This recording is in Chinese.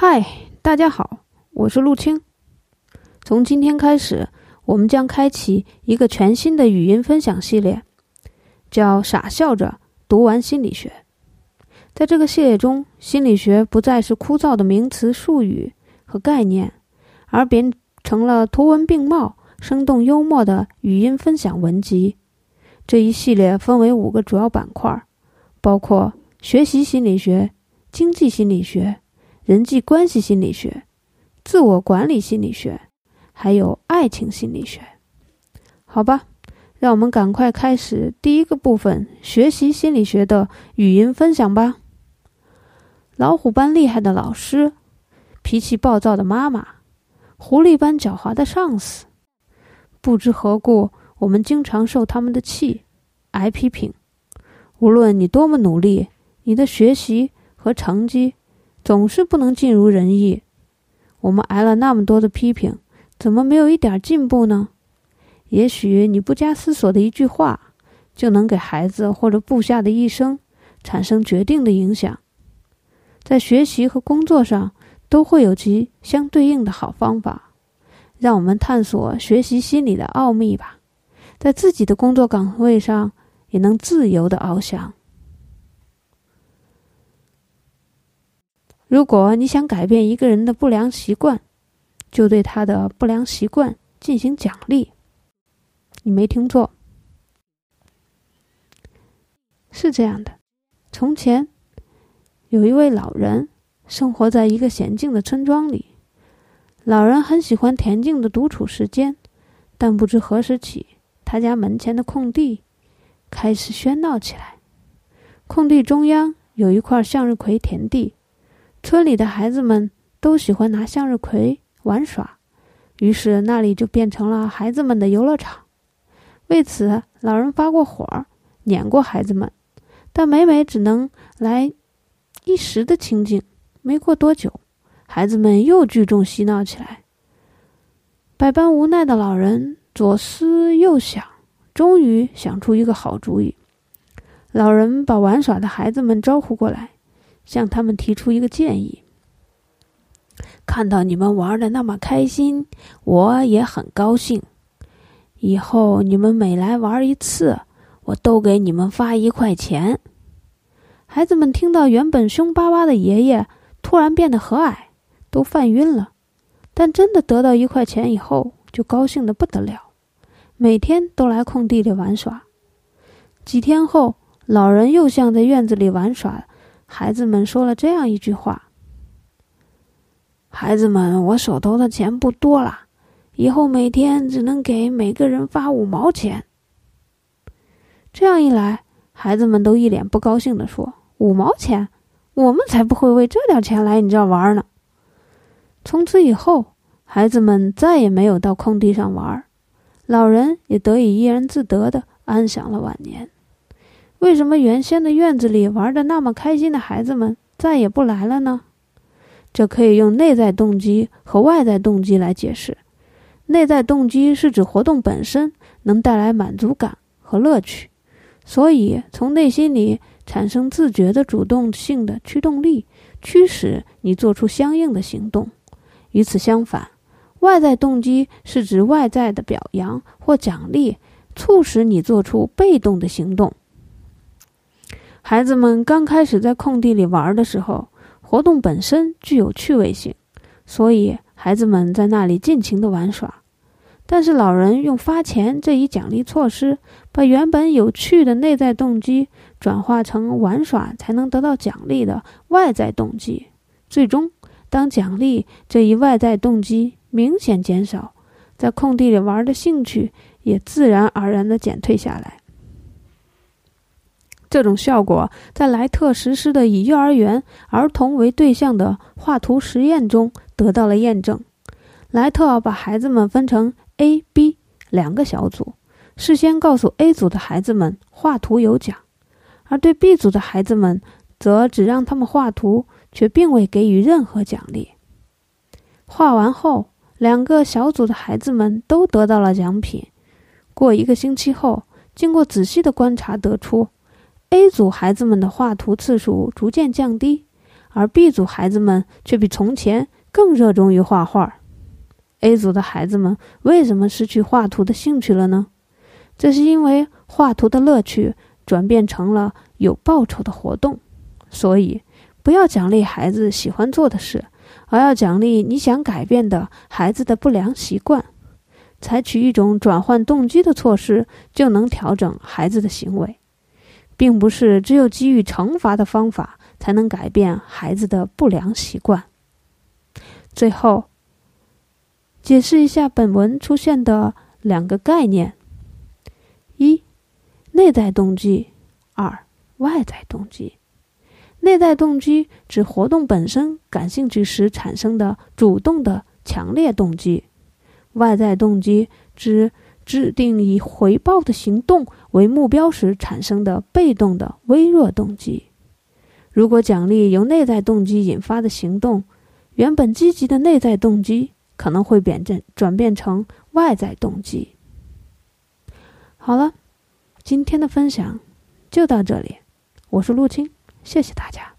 嗨，大家好，我是陆青。从今天开始，我们将开启一个全新的语音分享系列，叫“傻笑着读完心理学”。在这个系列中，心理学不再是枯燥的名词、术语和概念，而变成了图文并茂、生动幽默的语音分享文集。这一系列分为五个主要板块，包括学习心理学、经济心理学。人际关系心理学、自我管理心理学，还有爱情心理学。好吧，让我们赶快开始第一个部分——学习心理学的语音分享吧。老虎般厉害的老师，脾气暴躁的妈妈，狐狸般狡猾的上司，不知何故，我们经常受他们的气，挨批评。无论你多么努力，你的学习和成绩。总是不能尽如人意。我们挨了那么多的批评，怎么没有一点进步呢？也许你不加思索的一句话，就能给孩子或者部下的一生产生决定的影响。在学习和工作上，都会有其相对应的好方法。让我们探索学习心理的奥秘吧，在自己的工作岗位上也能自由的翱翔。如果你想改变一个人的不良习惯，就对他的不良习惯进行奖励。你没听错，是这样的。从前，有一位老人生活在一个娴静的村庄里。老人很喜欢恬静的独处时间，但不知何时起，他家门前的空地开始喧闹起来。空地中央有一块向日葵田地。村里的孩子们都喜欢拿向日葵玩耍，于是那里就变成了孩子们的游乐场。为此，老人发过火，撵过孩子们，但每每只能来一时的清静。没过多久，孩子们又聚众嬉闹起来。百般无奈的老人左思右想，终于想出一个好主意。老人把玩耍的孩子们招呼过来。向他们提出一个建议：看到你们玩的那么开心，我也很高兴。以后你们每来玩一次，我都给你们发一块钱。孩子们听到原本凶巴巴的爷爷突然变得和蔼，都犯晕了。但真的得到一块钱以后，就高兴的不得了，每天都来空地里玩耍。几天后，老人又像在院子里玩耍。孩子们说了这样一句话：“孩子们，我手头的钱不多了，以后每天只能给每个人发五毛钱。”这样一来，孩子们都一脸不高兴的说：“五毛钱，我们才不会为这点钱来你这儿玩呢。”从此以后，孩子们再也没有到空地上玩，老人也得以怡然自得的安享了晚年。为什么原先的院子里玩的那么开心的孩子们再也不来了呢？这可以用内在动机和外在动机来解释。内在动机是指活动本身能带来满足感和乐趣，所以从内心里产生自觉的主动性的驱动力，驱使你做出相应的行动。与此相反，外在动机是指外在的表扬或奖励，促使你做出被动的行动。孩子们刚开始在空地里玩的时候，活动本身具有趣味性，所以孩子们在那里尽情的玩耍。但是老人用发钱这一奖励措施，把原本有趣的内在动机转化成玩耍才能得到奖励的外在动机。最终，当奖励这一外在动机明显减少，在空地里玩的兴趣也自然而然的减退下来。这种效果在莱特实施的以幼儿园儿童为对象的画图实验中得到了验证。莱特把孩子们分成 A、B 两个小组，事先告诉 A 组的孩子们画图有奖，而对 B 组的孩子们则只让他们画图，却并未给予任何奖励。画完后，两个小组的孩子们都得到了奖品。过一个星期后，经过仔细的观察，得出。A 组孩子们的画图次数逐渐降低，而 B 组孩子们却比从前更热衷于画画。A 组的孩子们为什么失去画图的兴趣了呢？这是因为画图的乐趣转变成了有报酬的活动。所以，不要奖励孩子喜欢做的事，而要奖励你想改变的孩子的不良习惯。采取一种转换动机的措施，就能调整孩子的行为，并不是只有给予惩罚的方法才能改变孩子的不良习惯。最后，解释一下本文出现的两个概念：一、内在动机；二、外在动机。内在动机指活动本身感兴趣时产生的主动的强烈动机。外在动机指制定以回报的行动为目标时产生的被动的微弱动机。如果奖励由内在动机引发的行动，原本积极的内在动机可能会变正转变成外在动机。好了，今天的分享就到这里，我是陆青，谢谢大家。